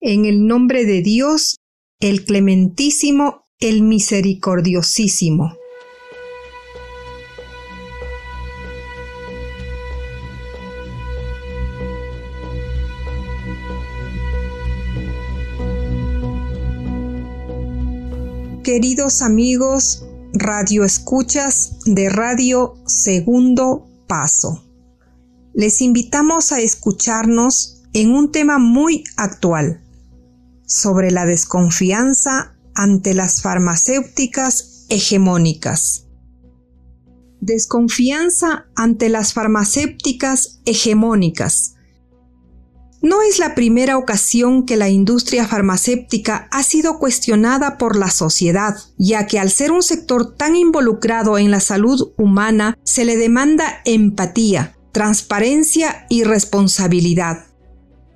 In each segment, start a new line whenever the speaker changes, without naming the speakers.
En el nombre de Dios, el clementísimo, el misericordiosísimo. Queridos amigos, radio escuchas de Radio Segundo Paso. Les invitamos a escucharnos en un tema muy actual, sobre la desconfianza ante las farmacéuticas hegemónicas. Desconfianza ante las farmacéuticas hegemónicas. No es la primera ocasión que la industria farmacéutica ha sido cuestionada por la sociedad, ya que al ser un sector tan involucrado en la salud humana se le demanda empatía, transparencia y responsabilidad.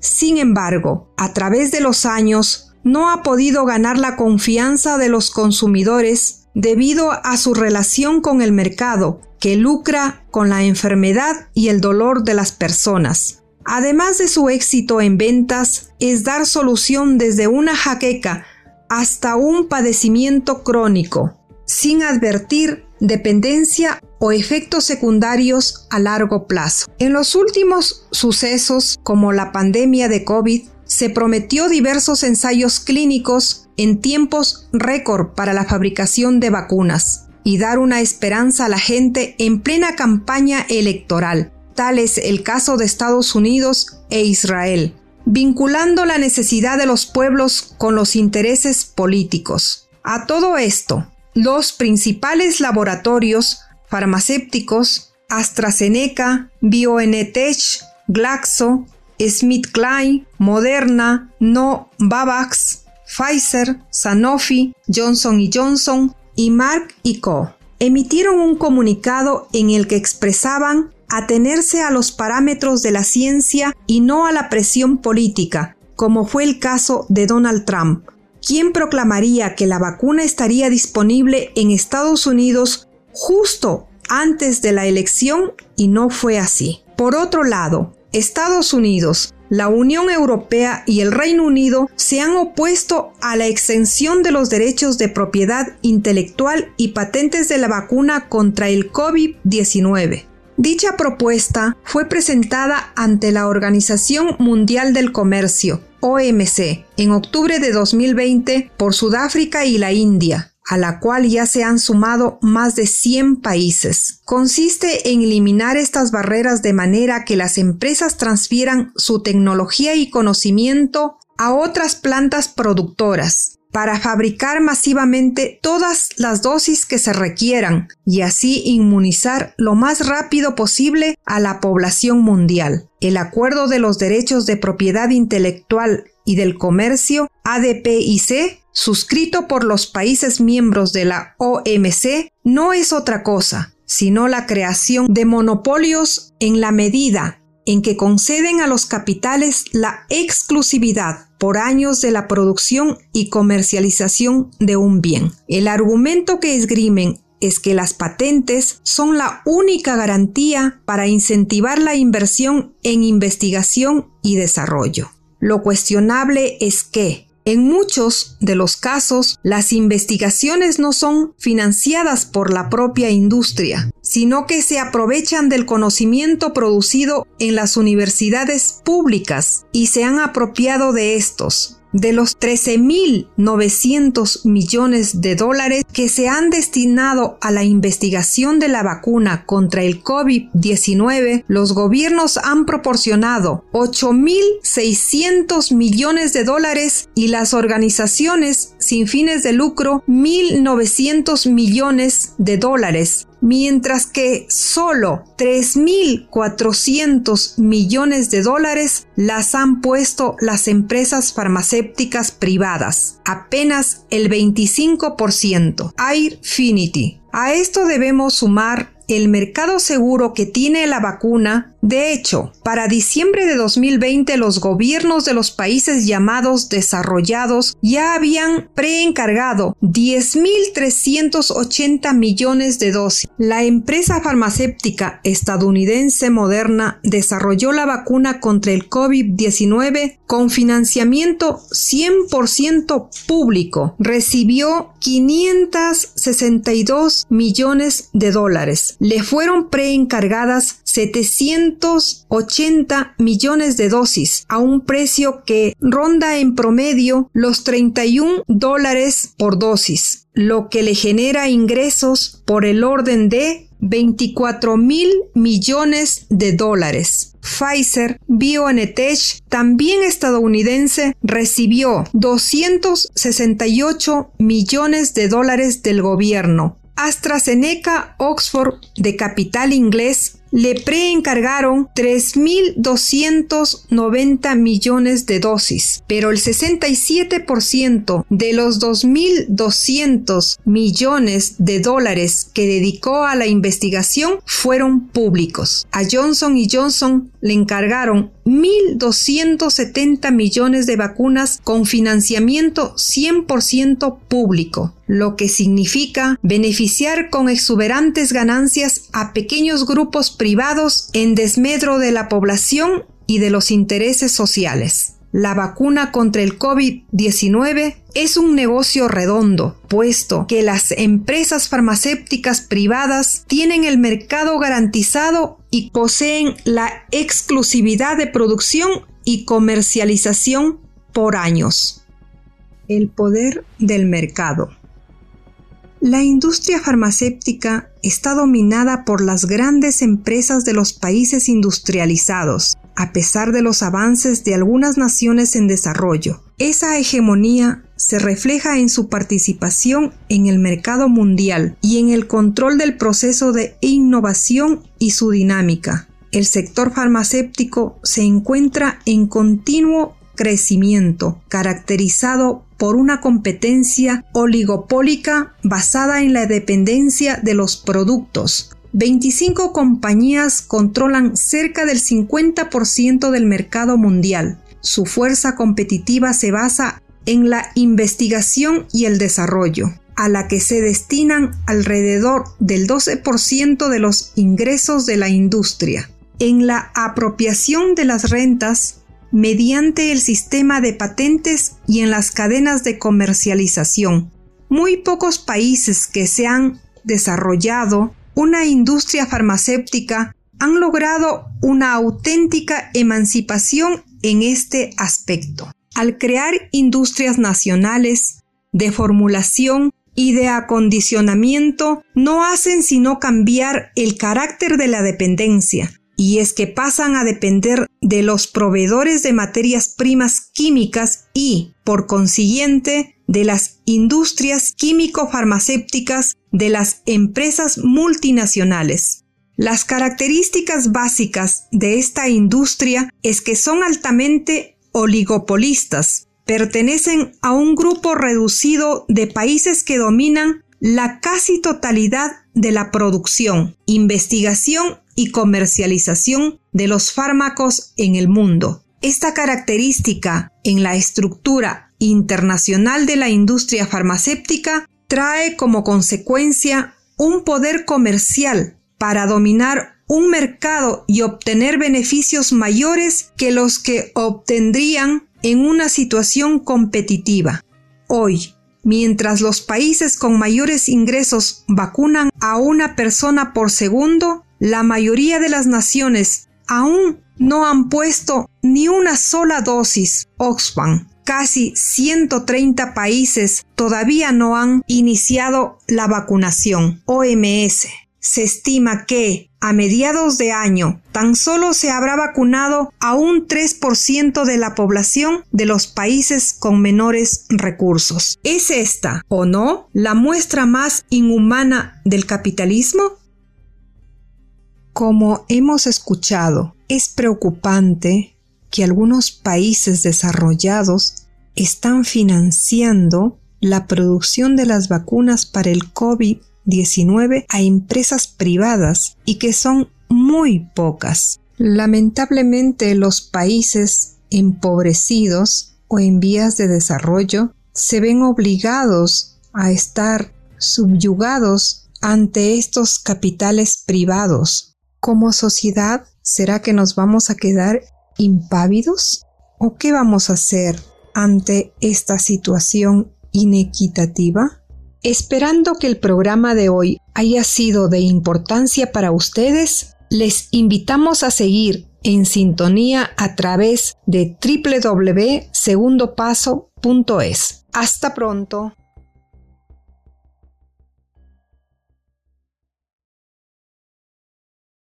Sin embargo, a través de los años, no ha podido ganar la confianza de los consumidores debido a su relación con el mercado, que lucra con la enfermedad y el dolor de las personas. Además de su éxito en ventas, es dar solución desde una jaqueca hasta un padecimiento crónico, sin advertir dependencia o efectos secundarios a largo plazo. En los últimos sucesos, como la pandemia de COVID, se prometió diversos ensayos clínicos en tiempos récord para la fabricación de vacunas y dar una esperanza a la gente en plena campaña electoral. Tal es el caso de Estados Unidos e Israel, vinculando la necesidad de los pueblos con los intereses políticos. A todo esto, los principales laboratorios farmacéuticos AstraZeneca, BioNTech, Glaxo, SmithKline, Moderna, Novavax, Pfizer, Sanofi, Johnson Johnson y Mark Co. emitieron un comunicado en el que expresaban atenerse a los parámetros de la ciencia y no a la presión política, como fue el caso de Donald Trump, quien proclamaría que la vacuna estaría disponible en Estados Unidos justo antes de la elección y no fue así. Por otro lado, Estados Unidos, la Unión Europea y el Reino Unido se han opuesto a la exención de los derechos de propiedad intelectual y patentes de la vacuna contra el COVID-19. Dicha propuesta fue presentada ante la Organización Mundial del Comercio, OMC, en octubre de 2020 por Sudáfrica y la India, a la cual ya se han sumado más de 100 países. Consiste en eliminar estas barreras de manera que las empresas transfieran su tecnología y conocimiento a otras plantas productoras para fabricar masivamente todas las dosis que se requieran y así inmunizar lo más rápido posible a la población mundial. El Acuerdo de los Derechos de Propiedad Intelectual y del Comercio, ADPIC, suscrito por los países miembros de la OMC, no es otra cosa, sino la creación de monopolios en la medida en que conceden a los capitales la exclusividad por años de la producción y comercialización de un bien. El argumento que esgrimen es que las patentes son la única garantía para incentivar la inversión en investigación y desarrollo. Lo cuestionable es que, en muchos de los casos, las investigaciones no son financiadas por la propia industria, sino que se aprovechan del conocimiento producido en las universidades públicas y se han apropiado de estos, de los 13.900 millones de dólares que se han destinado a la investigación de la vacuna contra el COVID-19, los gobiernos han proporcionado 8.600 millones de dólares y las organizaciones sin fines de lucro 1.900 millones de dólares mientras que solo 3.400 millones de dólares las han puesto las empresas farmacéuticas privadas, apenas el 25%. Airfinity. A esto debemos sumar el mercado seguro que tiene la vacuna De hecho, para diciembre de 2020 los gobiernos de los países llamados desarrollados ya habían preencargado 10.380 millones de dosis. La empresa farmacéutica estadounidense Moderna desarrolló la vacuna contra el COVID-19 con financiamiento 100% público. Recibió 562 millones de dólares. Le fueron preencargadas 780 millones de dosis a un precio que ronda en promedio los 31 dólares por dosis, lo que le genera ingresos por el orden de 24 mil millones de dólares. Pfizer BioNTech, también estadounidense, recibió 268 millones de dólares del gobierno. AstraZeneca Oxford, de capital inglés, le preencargaron 3.290 millones de dosis, pero el 67% de los 2.200 millones de dólares que dedicó a la investigación fueron públicos. A Johnson Johnson le encargaron 1.270 millones de vacunas con financiamiento 100% público, lo que significa beneficiar con exuberantes ganancias a pequeños grupos privados en desmedro de la población y de los intereses sociales. La vacuna contra el COVID-19 es un negocio redondo, puesto que las empresas farmacéuticas privadas tienen el mercado garantizado y poseen la exclusividad de producción y comercialización por años. El poder del mercado. La industria farmacéutica está dominada por las grandes empresas de los países industrializados, a pesar de los avances de algunas naciones en desarrollo. Esa hegemonía se refleja en su participación en el mercado mundial y en el control del proceso de innovación y su dinámica. El sector farmacéutico se encuentra en continuo crecimiento, caracterizado por una competencia oligopólica basada en la dependencia de los productos. 25 compañías controlan cerca del 50% del mercado mundial. Su fuerza competitiva se basa en la investigación y el desarrollo, a la que se destinan alrededor del 12% de los ingresos de la industria. En la apropiación de las rentas mediante el sistema de patentes y en las cadenas de comercialización. Muy pocos países que se han desarrollado una industria farmacéutica han logrado una auténtica emancipación en este aspecto. Al crear industrias nacionales de formulación y de acondicionamiento, no hacen sino cambiar el carácter de la dependencia, y es que pasan a depender de los proveedores de materias primas químicas y, por consiguiente, de las industrias químico-farmacéuticas de las empresas multinacionales. Las características básicas de esta industria es que son altamente oligopolistas, pertenecen a un grupo reducido de países que dominan la casi totalidad de la producción, investigación y comercialización de los fármacos en el mundo. Esta característica en la estructura internacional de la industria farmacéutica trae como consecuencia un poder comercial para dominar un mercado y obtener beneficios mayores que los que obtendrían en una situación competitiva. Hoy, mientras los países con mayores ingresos vacunan a una persona por segundo, la mayoría de las naciones aún no han puesto ni una sola dosis Oxfam. Casi 130 países todavía no han iniciado la vacunación. OMS. Se estima que a mediados de año tan solo se habrá vacunado a un 3% de la población de los países con menores recursos. ¿Es esta o no la muestra más inhumana del capitalismo? Como hemos escuchado, es preocupante que algunos países desarrollados están financiando la producción de las vacunas para el COVID-19 a empresas privadas y que son muy pocas. Lamentablemente los países empobrecidos o en vías de desarrollo se ven obligados a estar subyugados ante estos capitales privados. Como sociedad, ¿será que nos vamos a quedar impávidos? ¿O qué vamos a hacer ante esta situación inequitativa? Esperando que el programa de hoy haya sido de importancia para ustedes, les invitamos a seguir en sintonía a través de www.segundopaso.es. Hasta pronto.